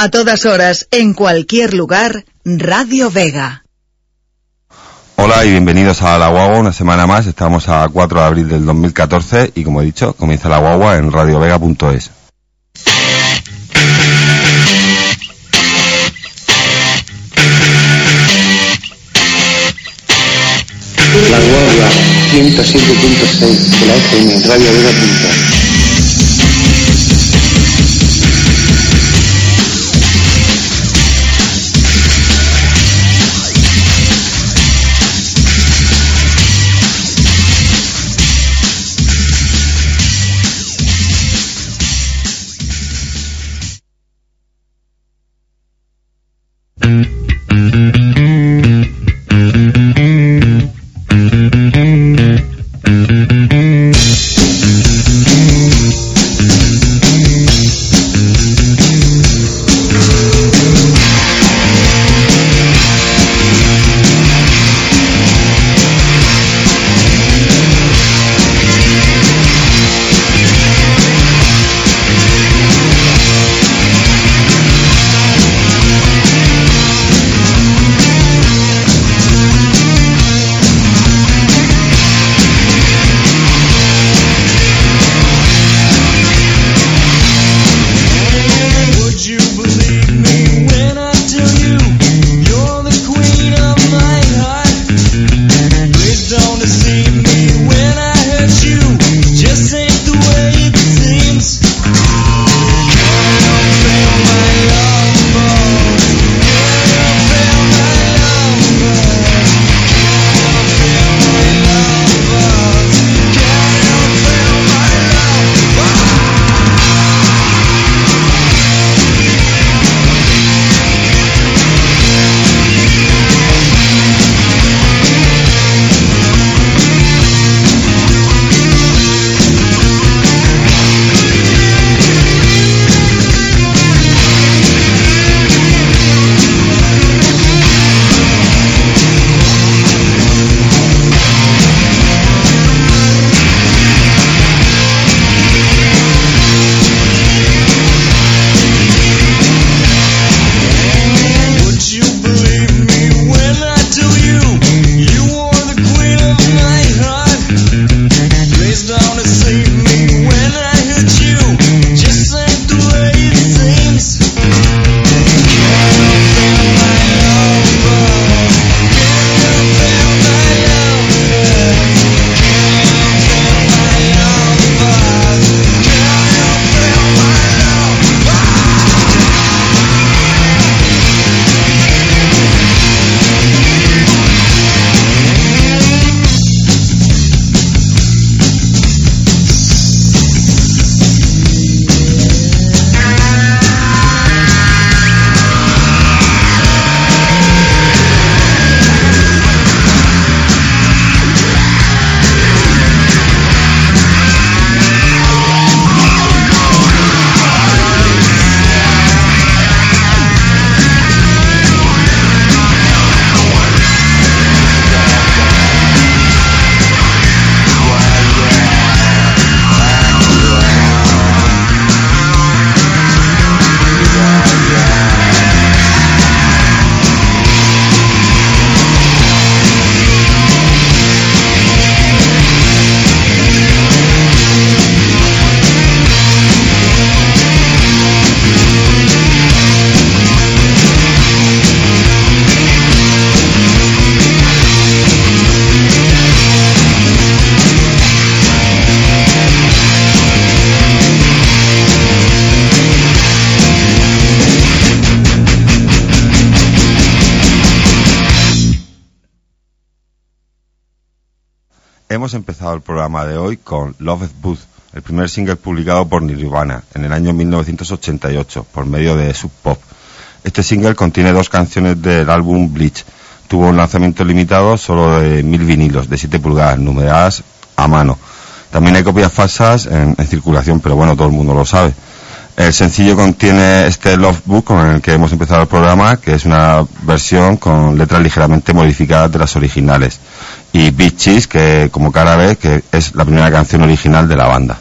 A todas horas, en cualquier lugar, Radio Vega. Hola y bienvenidos a La Guagua una semana más. Estamos a 4 de abril del 2014 y como he dicho, comienza La Guagua en radiovega.es. La Guagua 107.6 de la FM Radio Hemos empezado el programa de hoy con Love Booth, el primer single publicado por Nirvana en el año 1988 por medio de Sub Pop. Este single contiene dos canciones del álbum Bleach. Tuvo un lanzamiento limitado solo de mil vinilos de 7 pulgadas, numeradas a mano. También hay copias falsas en, en circulación, pero bueno, todo el mundo lo sabe. El sencillo contiene este Love Book con el que hemos empezado el programa, que es una versión con letras ligeramente modificadas de las originales. Y Beaches, que como cara ve, que es la primera canción original de la banda.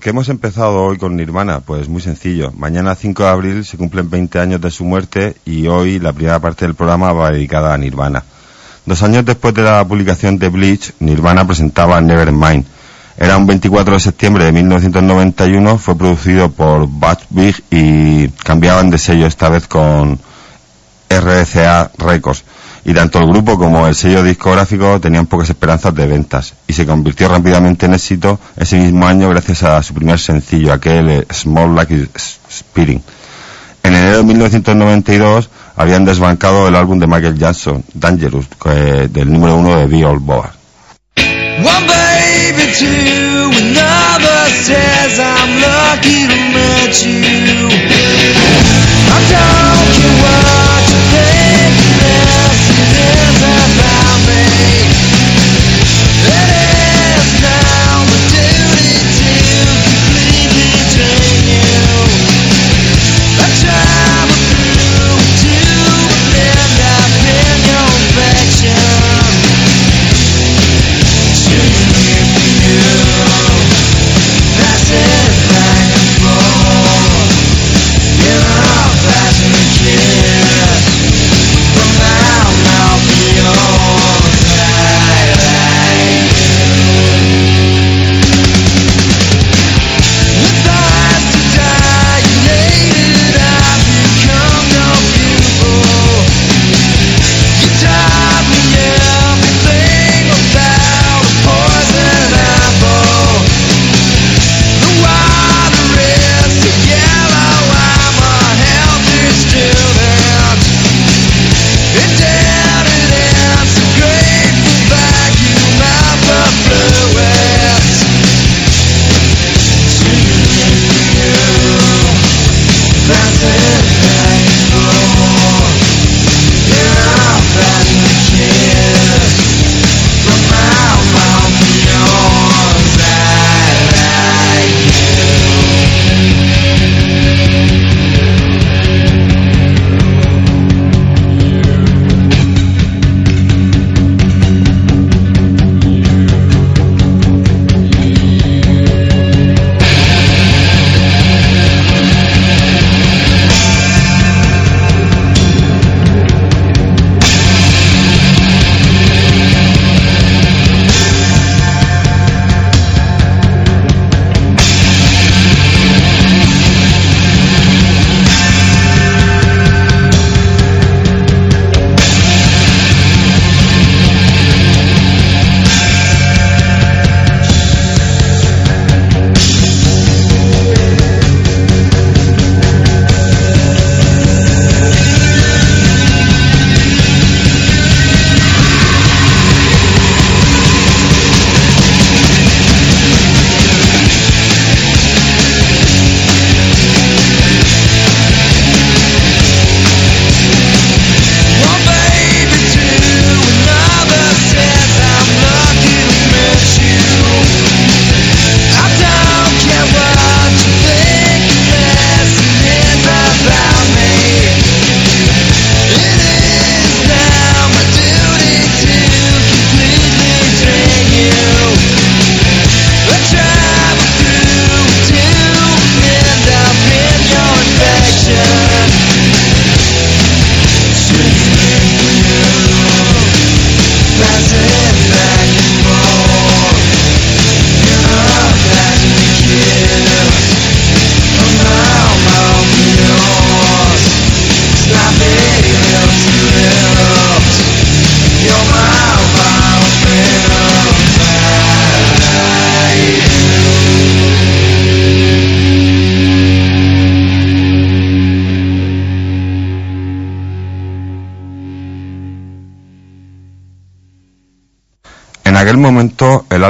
¿Por qué hemos empezado hoy con Nirvana? Pues muy sencillo. Mañana 5 de abril se cumplen 20 años de su muerte y hoy la primera parte del programa va dedicada a Nirvana. Dos años después de la publicación de Bleach, Nirvana presentaba Nevermind. Era un 24 de septiembre de 1991, fue producido por Butch Big y cambiaban de sello esta vez con RCA Records y tanto el grupo como el sello discográfico tenían pocas esperanzas de ventas y se convirtió rápidamente en éxito ese mismo año gracias a su primer sencillo, aquel eh, Small Lucky Spirit. En enero de 1992 habían desbancado el álbum de Michael Jackson, Dangerous, eh, del número uno de The Old Boa. aquel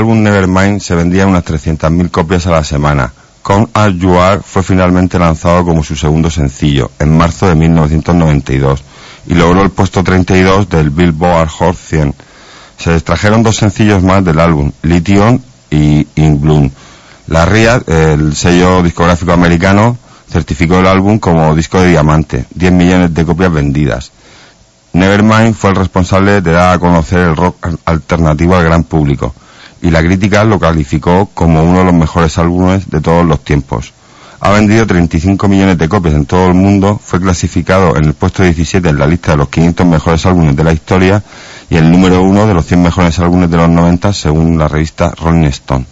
álbum Nevermind se vendía unas 300.000 copias a la semana. Con As You Are fue finalmente lanzado como su segundo sencillo, en marzo de 1992, y logró el puesto 32 del Billboard Hot 100. Se extrajeron dos sencillos más del álbum, Lithium y In Bloom. La RIA, el sello discográfico americano, certificó el álbum como disco de diamante, 10 millones de copias vendidas. Nevermind fue el responsable de dar a conocer el rock alternativo al gran público y la crítica lo calificó como uno de los mejores álbumes de todos los tiempos. Ha vendido 35 millones de copias en todo el mundo, fue clasificado en el puesto 17 en la lista de los 500 mejores álbumes de la historia y el número uno de los 100 mejores álbumes de los 90 según la revista Rolling Stone.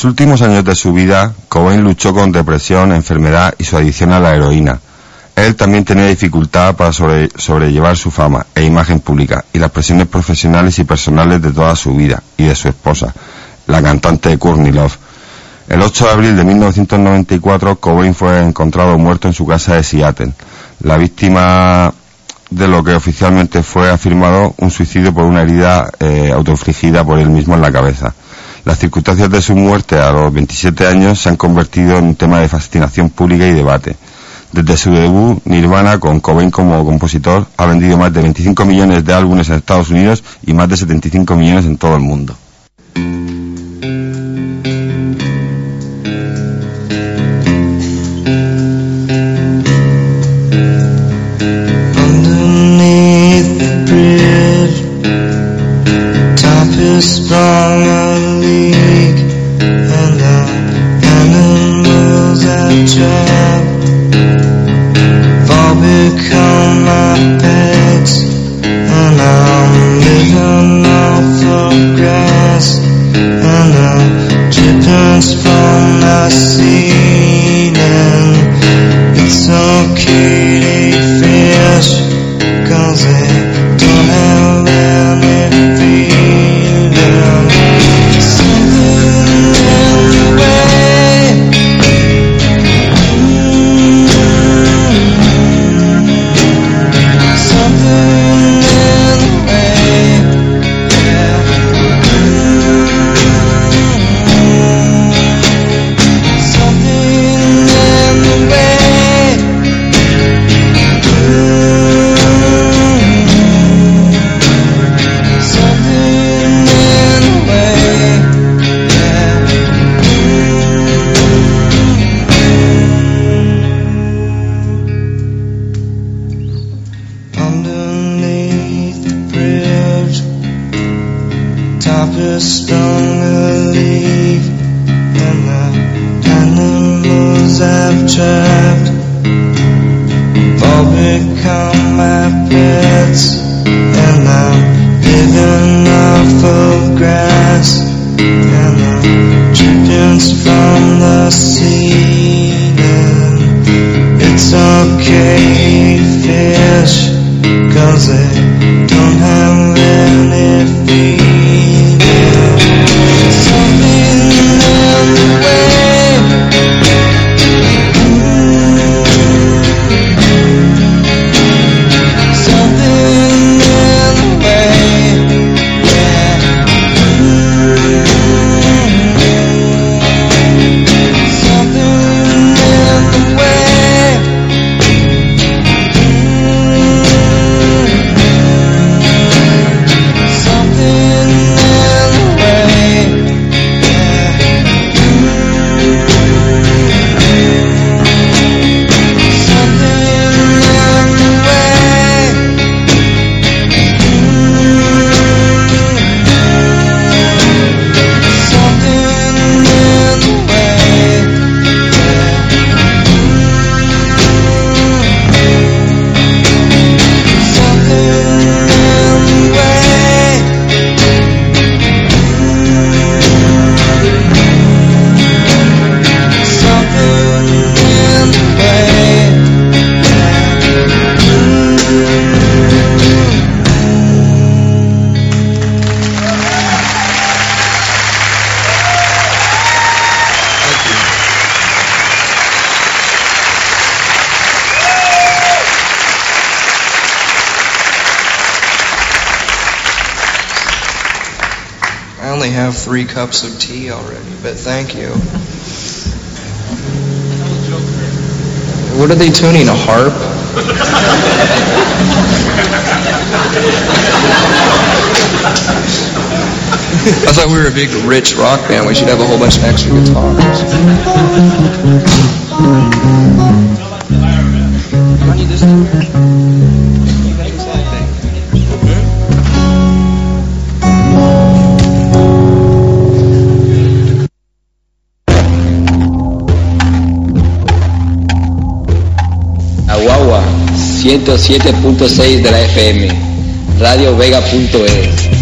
Los últimos años de su vida, Cobain luchó con depresión, enfermedad y su adicción a la heroína. Él también tenía dificultad para sobrellevar su fama e imagen pública y las presiones profesionales y personales de toda su vida y de su esposa, la cantante Courtney Love. El 8 de abril de 1994, Cobain fue encontrado muerto en su casa de Seattle. La víctima de lo que oficialmente fue afirmado un suicidio por una herida eh, por él mismo en la cabeza. Las circunstancias de su muerte a los 27 años se han convertido en un tema de fascinación pública y debate. Desde su debut, Nirvana, con Cobain como compositor, ha vendido más de 25 millones de álbumes en Estados Unidos y más de 75 millones en todo el mundo. see three cups of tea already, but thank you. What are they tuning? A harp? I thought we were a big rich rock band. We should have a whole bunch of extra guitars. 107.6 de la FM, Radio radiovega.es.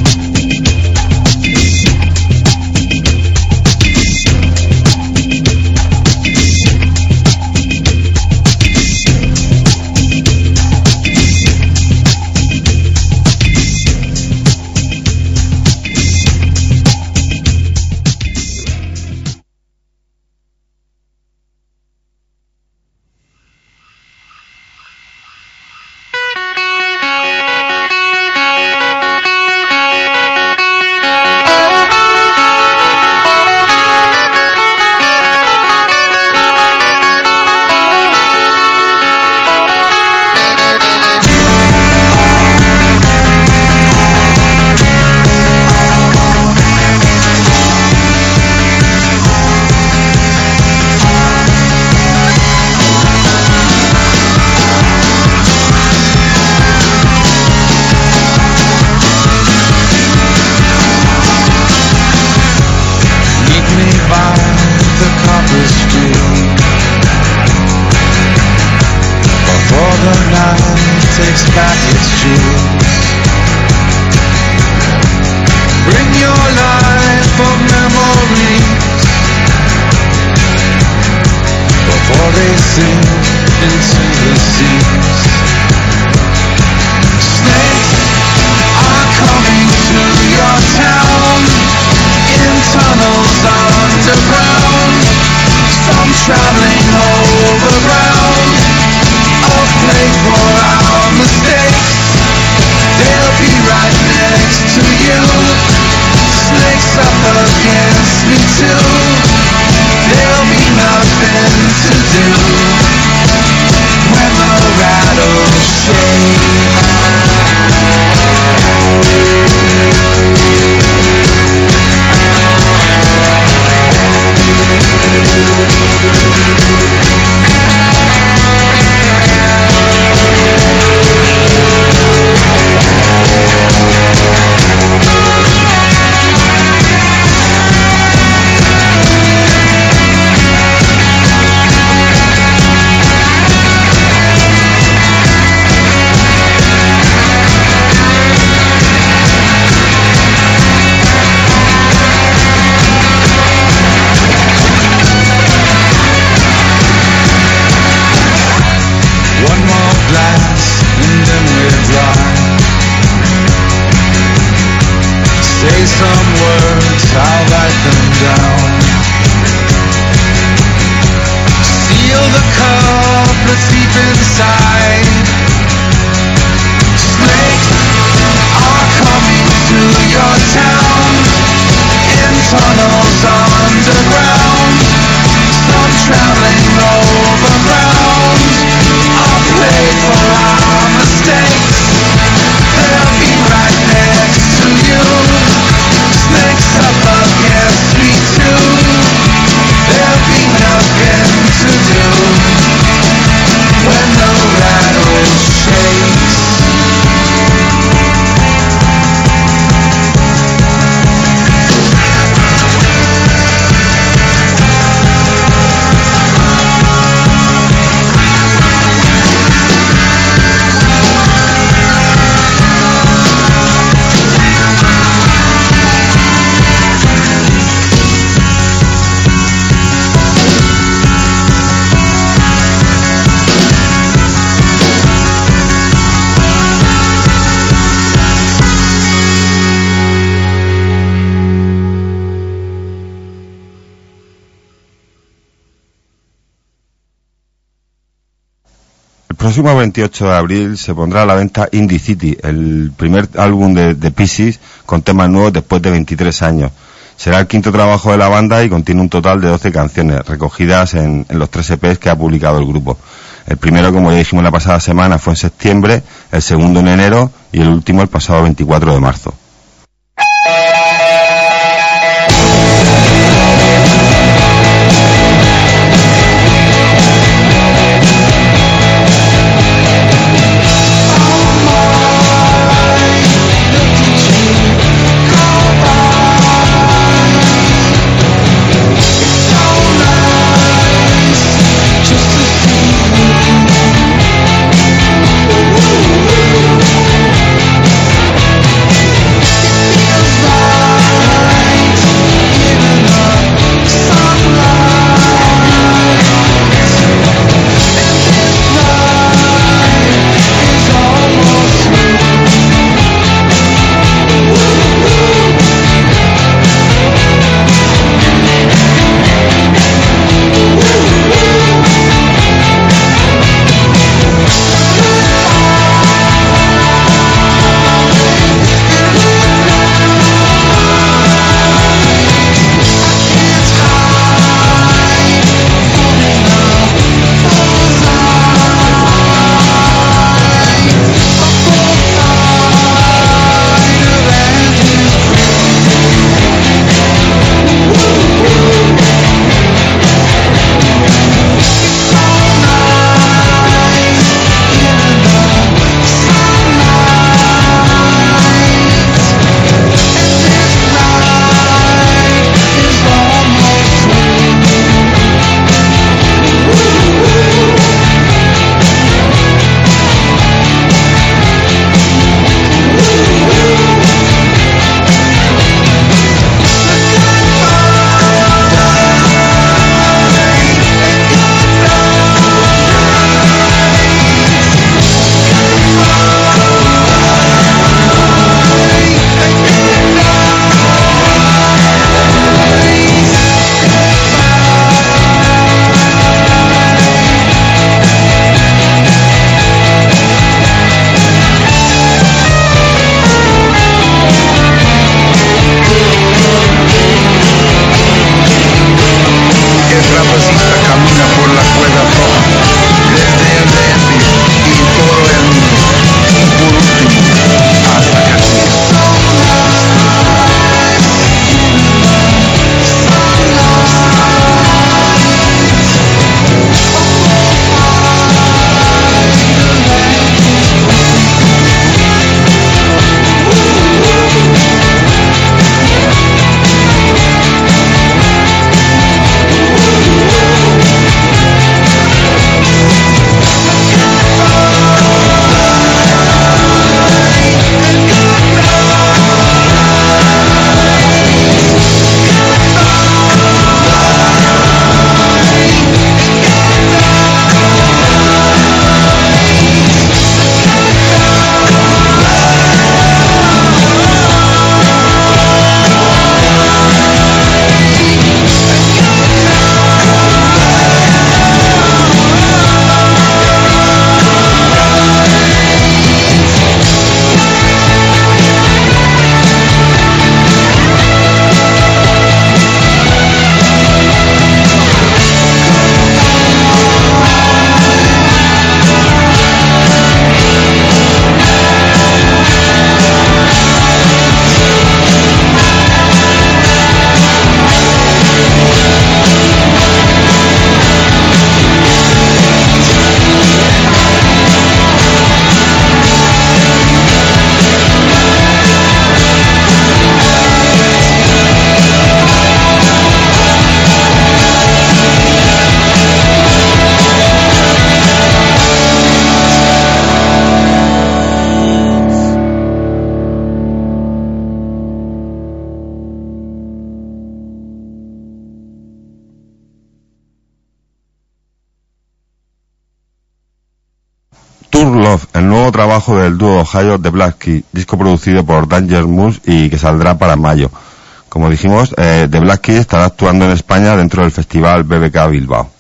próximo 28 de abril se pondrá a la venta Indie City, el primer álbum de, de Pisces con temas nuevos después de 23 años. Será el quinto trabajo de la banda y contiene un total de 12 canciones recogidas en, en los tres EPs que ha publicado el grupo. El primero, como ya dijimos la pasada semana, fue en septiembre, el segundo en enero y el último el pasado 24 de marzo. Dúo Ohio de Black Key, disco producido por Danger Moose y que saldrá para mayo. Como dijimos, eh, The estará actuando en España dentro del festival BBK Bilbao.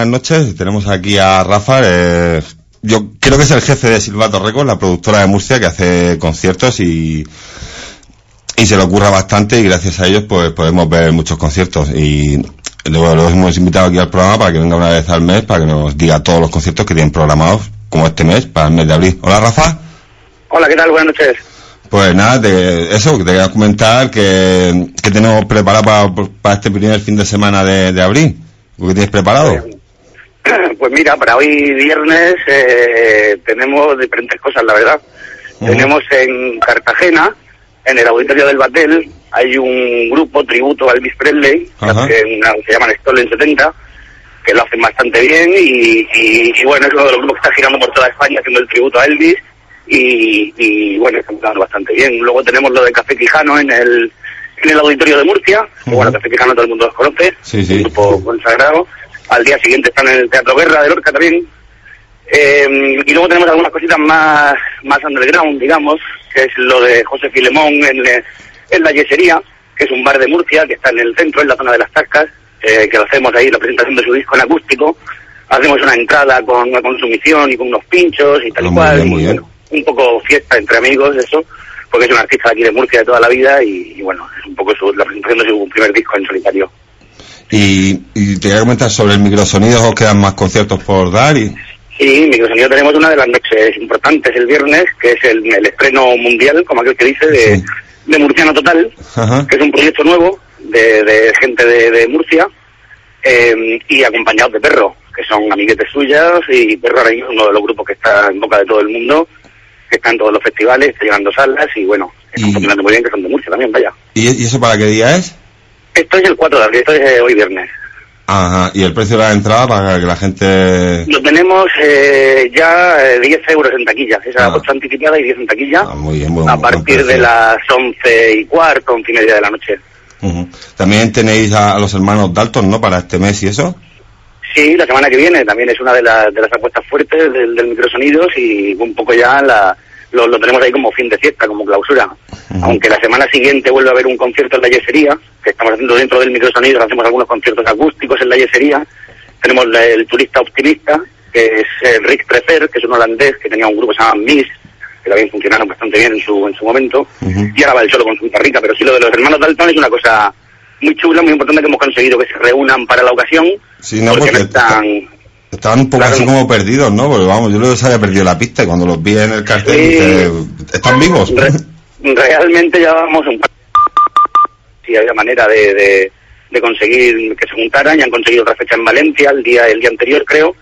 Buenas noches. Tenemos aquí a Rafa. eh, yo creo que es el jefe de Silvato Records, la productora de Murcia, que hace conciertos y, y se le ocurra bastante y gracias a ellos pues podemos ver muchos conciertos. Y luego los hemos invitado aquí al programa para que venga una vez al mes, para que nos diga todos los conciertos que tienen programados, como este mes, para el mes de abril. Hola, Rafa. Hola, ¿qué tal? Buenas noches. Pues nada, te- eso, que te quería comentar que, que tenemos preparado para, para este primer fin de semana de, de abril. ¿Qué tienes preparado? Pues mira, para hoy viernes eh, tenemos diferentes cosas, la verdad. Tenemos en Cartagena, en el auditorio del Batel, hay un grupo tributo a Elvis Presley, que Ajá. hace una- se llaman Stolen 70, que lo hacen bastante bien y, y- y bueno, es uno de los grupos que está girando por toda España haciendo el tributo a Elvis y, y, bueno, están quedando bastante bien. Luego tenemos lo de Café Quijano en el, en el auditorio de Murcia, que, bueno, Café Quijano todo el mundo los conoce, Sí, sí. un grupo consagrado. Al día siguiente están en el Teatro Guerra de Lorca también. Eh, y luego tenemos algunas cositas más, más underground, digamos, que es lo de José Filemón en, eh, en la Yesería, que es un bar de Murcia que está en el centro, en la zona de las Tascas, eh, que lo hacemos ahí, la presentación de su disco en acústico. Hacemos una entrada con una consumición y con unos pinchos y tal Ah, y cual. bien, y, bueno, un poco fiesta entre amigos, eso, porque es un artista aquí de Murcia de toda la vida y, y bueno, es un poco su, la presentación de su primer disco en solitario. Y, y te voy a comentar sobre el microsonido, os quedan más conciertos por dar y... Sí, Microsonido tenemos una de las noches importantes el viernes, que es el, el estreno mundial, como aquel que dice, de, Sí. de Murciano Total, Ajá. que es un proyecto nuevo de, de gente de, de Murcia eh, y acompañados de Perro, que son amiguetes suyas y Perro ahora mismo es uno de los grupos que está en boca de todo el mundo, que está en todos los festivales, está llegando salas y bueno, están funcionando muy bien, que son de Murcia también, vaya. ¿Y, y eso para qué día es? Esto es el 4 de abril, esto es eh, hoy viernes. Ajá. ¿Y el precio de la entrada para que la gente... Lo tenemos eh, ya eh, 10 euros en taquilla, esa Ah. 8 anticipada y 10 en taquilla. Ah, muy bien, buen- a partir de las 11 y cuarto, 11 y media de la noche. Ujú. También tenéis a, los hermanos Dalton, ¿no? Para este mes y eso. Sí, la semana que viene también es una de, las de las apuestas fuertes del, del microsonidos y un poco ya la, lo, lo tenemos ahí como fin de fiesta, como clausura. Aunque la semana siguiente vuelve a haber un concierto en la yesería, que estamos haciendo dentro del microsonidos, hacemos algunos conciertos acústicos en la yesería. Tenemos la- el turista optimista, que es eh, Rick Trefer, que es un holandés que tenía un grupo que se llama Miss, que también funcionaron bastante bien en su, en su momento. Y ahora va el solo con su guitarrita, pero sí lo de los hermanos Dalton es una cosa muy chula, muy importante que hemos conseguido que se reúnan para la ocasión. Sí, no, porque porque no están... Estaban un poco Claro. así como perdidos, ¿no? Porque vamos, yo les había perdido la pista y cuando los vi en el cartel Sí. dije, ¿están vivos? Re- realmente llevábamos un par si había manera de, de, de conseguir que se juntaran y han conseguido otra fecha en Valencia el día el día anterior creo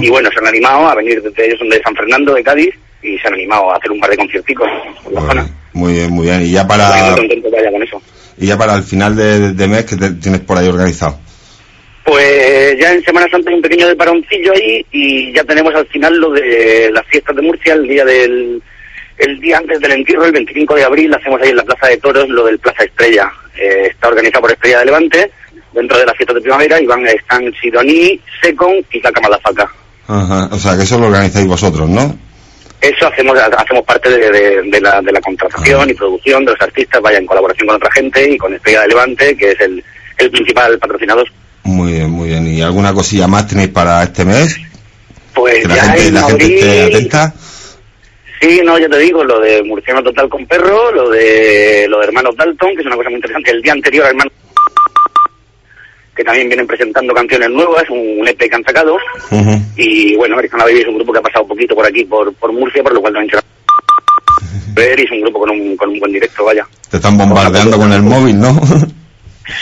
y bueno se han animado a venir de ellos son de San Fernando de Cádiz y se han animado a hacer un par de concierticos en la zona Muy bien, muy bien. Y ya para, muy contento vaya con eso y ya para el final de, de mes que te- tienes por ahí organizado. Pues ya en Semana Santa hay un pequeño de paroncillo ahí y ya tenemos al final lo de las fiestas de Murcia, el día del el día antes del entierro, el 25 de abril, hacemos ahí en la Plaza de Toros lo del Plaza Estrella. Eh, está organizado por Estrella de Levante, dentro de las fiestas de primavera, y van, están Sidoní, Secon y la Camalafaca. Ajá. O sea, que eso lo organizáis vosotros, ¿no? Eso hacemos hacemos parte de, de- de la, de la contratación y producción de los artistas, vaya en colaboración con otra gente y con Estrella de Levante, que es el, el principal patrocinador. Muy bien, muy bien. ¿Y alguna cosilla más tenéis para este mes? Pues Que la ya gente, en la gente esté abril- atenta. Sí, no, ya te digo, lo de Murciano Total con Perro, lo de lo de Hermanos Dalton, que es una cosa muy interesante. El día anterior Hermanos que también vienen presentando canciones nuevas, un EP que han sacado. Y bueno, American Baby es un grupo que ha pasado un poquito por aquí, por, por Murcia, por lo cual también se ver y es un grupo con un, con un buen directo, vaya. Te están bombardeando con el móvil, ¿no?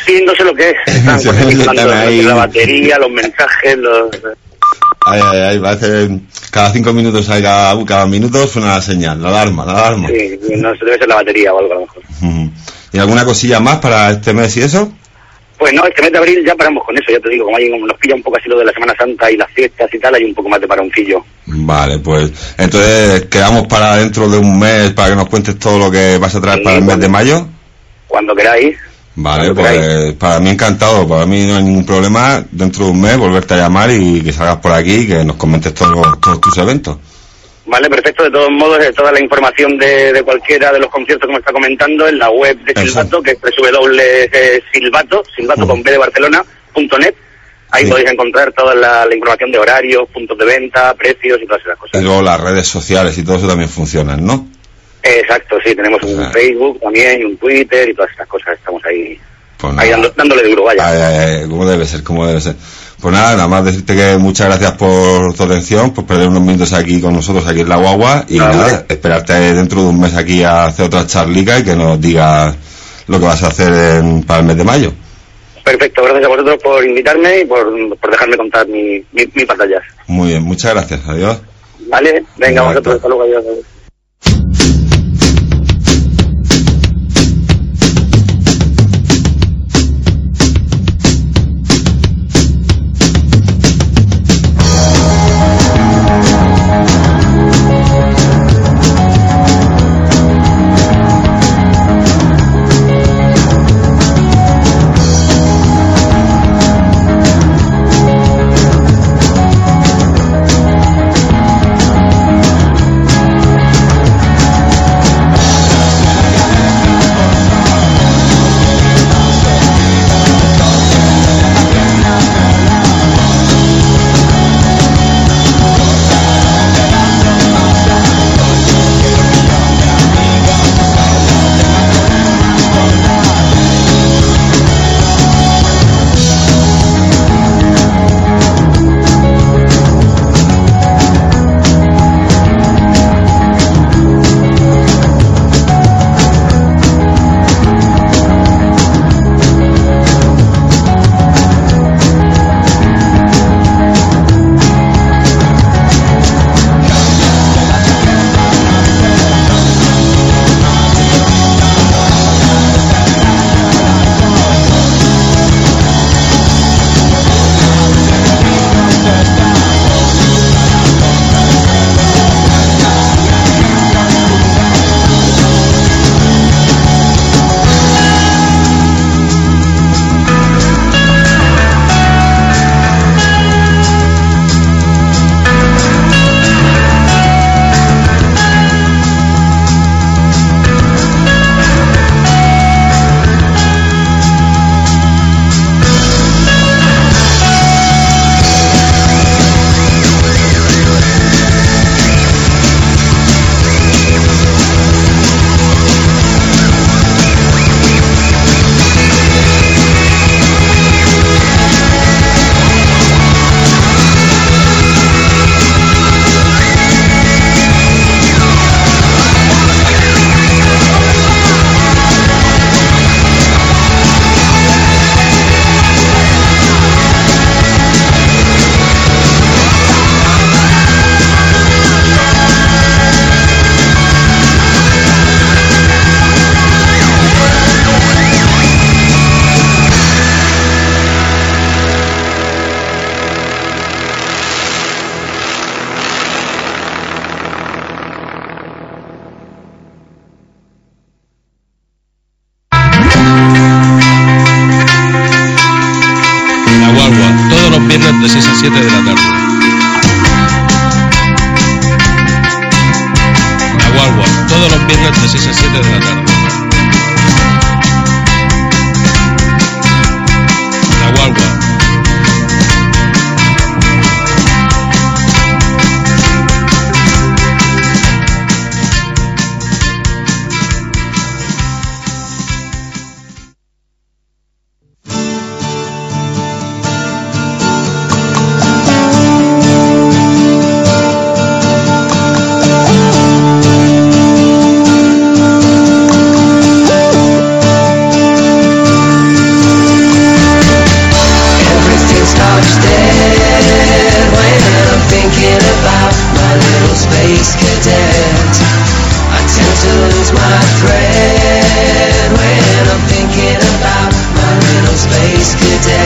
Sí, no sé lo que es. Están están ahí. la batería, los mensajes, los... Ay, ay, ay, parece cada cinco minutos hay cada, cada minuto suena la señal, la alarma, la alarma. Sí, no sé, debe ser la batería o algo a lo mejor. ¿Y alguna cosilla más para este mes y eso? Pues no, este mes de abril ya paramos con eso, ya te digo, como hay, nos pilla un poco así lo de la Semana Santa y las fiestas y tal, hay un poco más de paroncillo. Vale, pues entonces quedamos para dentro de un mes para que nos cuentes todo lo que vas a traer Sí, para el mes de mayo. Cuando queráis. Vale, pues queráis. para mí encantado, para mí no hay ningún problema dentro de un mes volverte a llamar y que salgas por aquí y que nos comentes todos, todos tus eventos. Vale, perfecto. De todos modos, eh, toda la información de, de cualquiera de los conciertos que me está comentando en la web de. Silvato, que es www.silvato, silvato con B de Barcelona.net. Ahí Sí. podéis encontrar toda la, la información de horarios, puntos de venta, precios y todas esas Y cosas. luego las redes sociales y todo eso también funcionan, ¿no? Exacto, sí, tenemos un Ajá. Facebook también y un Twitter y todas esas cosas. Estamos ahí, Pues ahí nada. dando- dándole duro, vaya. Ay, ay, ay, como debe ser, como debe ser. Pues nada, nada más decirte que muchas gracias por tu atención, por perder unos minutos aquí con nosotros, aquí en la guagua, y Nada, esperarte dentro de un mes aquí a hacer otra charlica y que nos digas lo que vas a hacer en- para el mes de mayo. Perfecto, gracias a vosotros por invitarme y por, por dejarme contar mi, mi, mi pantallas. Muy bien, muchas gracias, adiós. ¿Vale? Venga, Venga, vosotros, hasta. hasta luego, adiós. adiós.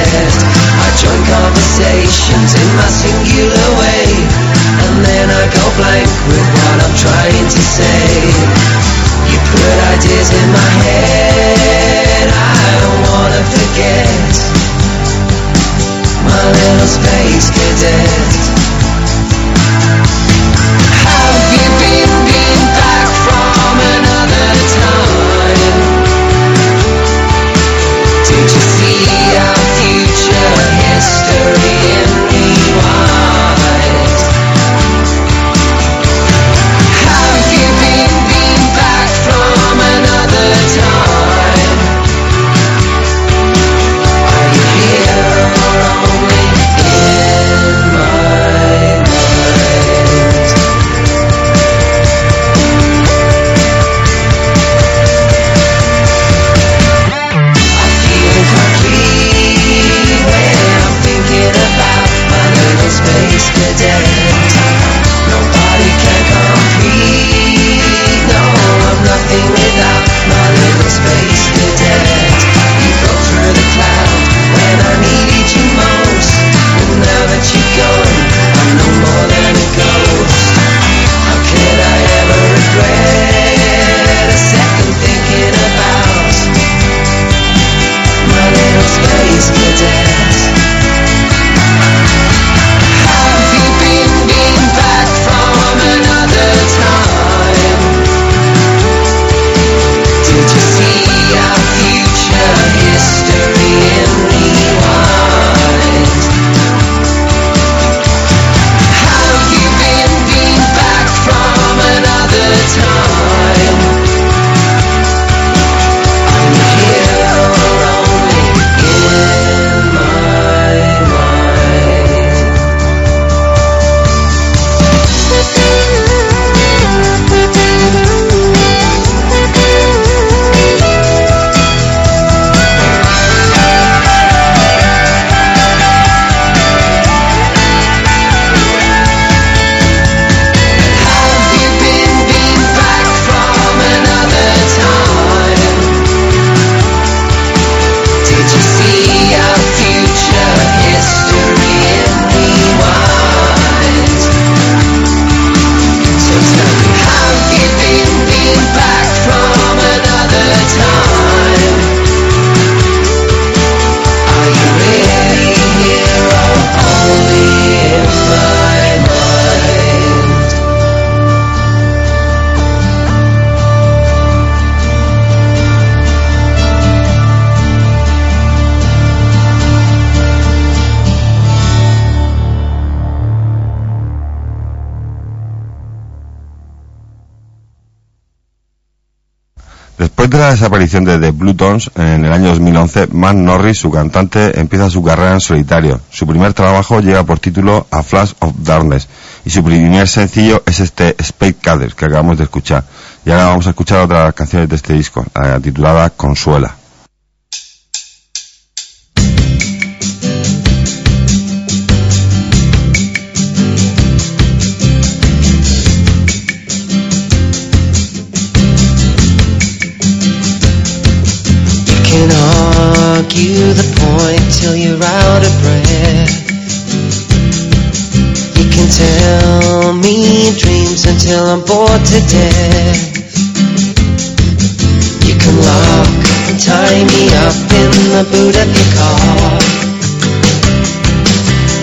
Cadet. I join conversations in my singular way, and then I go blank with what I'm trying to say. You put ideas in my head, la desaparición de The Blue Tones en el año 2011, Matt Norris, su cantante, empieza su carrera en solitario. Su primer trabajo lleva por título A Flash of Darkness y su primer sencillo es este Space Caders que acabamos de escuchar. Y ahora vamos a escuchar otras canciones de este disco, la titulada Consuela. You can tell me dreams until I'm bored to death. You can lock and tie me up in the boot of your car.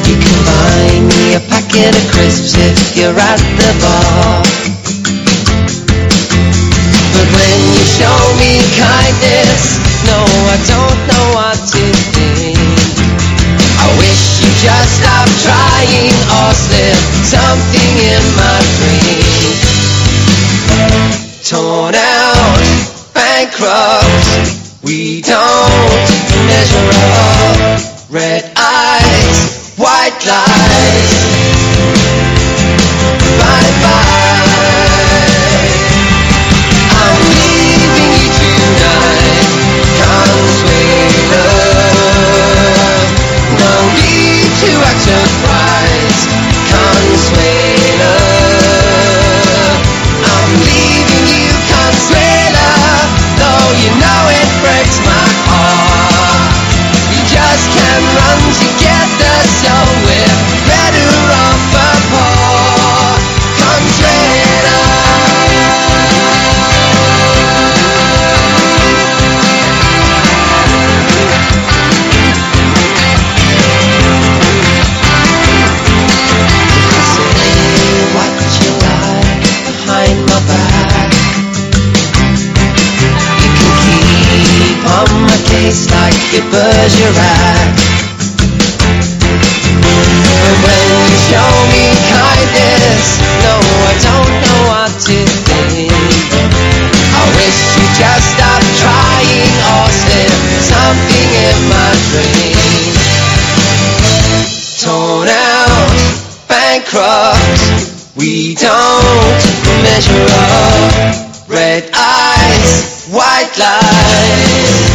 You can buy me a packet of crisps if you're at the bar. But when you show me kindness, no, I don't know what to do. I wish you just stop trying or slip something in my dream. Torn out, bankrupt, we don't measure up. Red eyes, white lies. Case like a Bergerac. But when you show me kindness, no, I don't know what to think. I wish you just stop trying or slip something in my drink. Torn out, bankrupt. We don't measure up. Red eyes, white lies.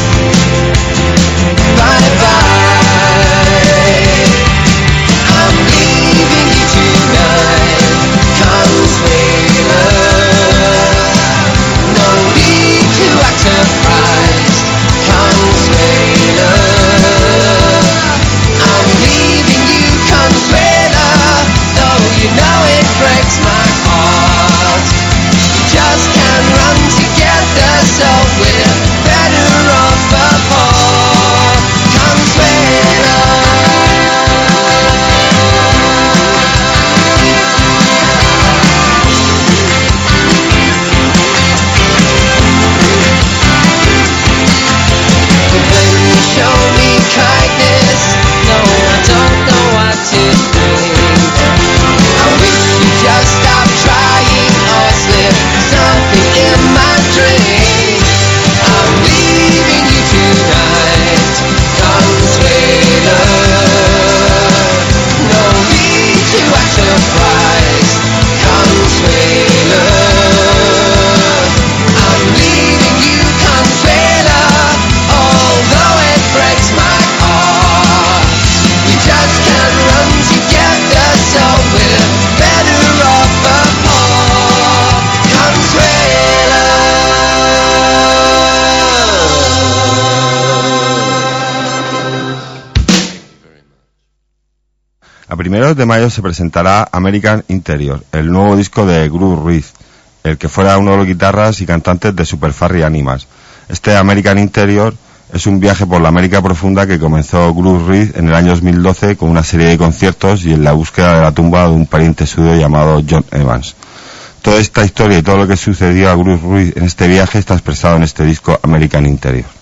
A primeros de mayo se presentará American Interior, el nuevo disco de Groove Ruiz, el que fuera uno de los guitarras y cantantes de Super Furry Animals. Este American Interior es un viaje por la América profunda que comenzó Groove Ruiz en el año 2012 con una serie de conciertos y en la búsqueda de la tumba de un pariente suyo llamado John Evans. Toda esta historia y todo lo que sucedió a Groove Ruiz en este viaje está expresado en este disco American Interior.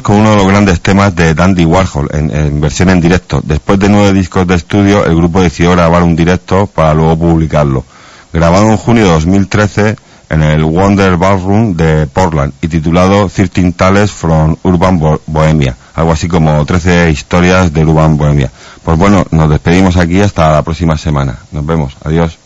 Con uno de los grandes temas de Dandy Warhol en, versión en directo. Después de nueve discos de estudio, el grupo decidió grabar un directo para luego publicarlo. Grabado en junio de 2013 en el Wonder Ballroom de Portland y titulado 13 Tales from Urban Bo- Bohemia. Algo así como 13 historias del Urban Bohemia. Pues bueno, nos despedimos aquí hasta la próxima semana. Nos vemos. Adiós.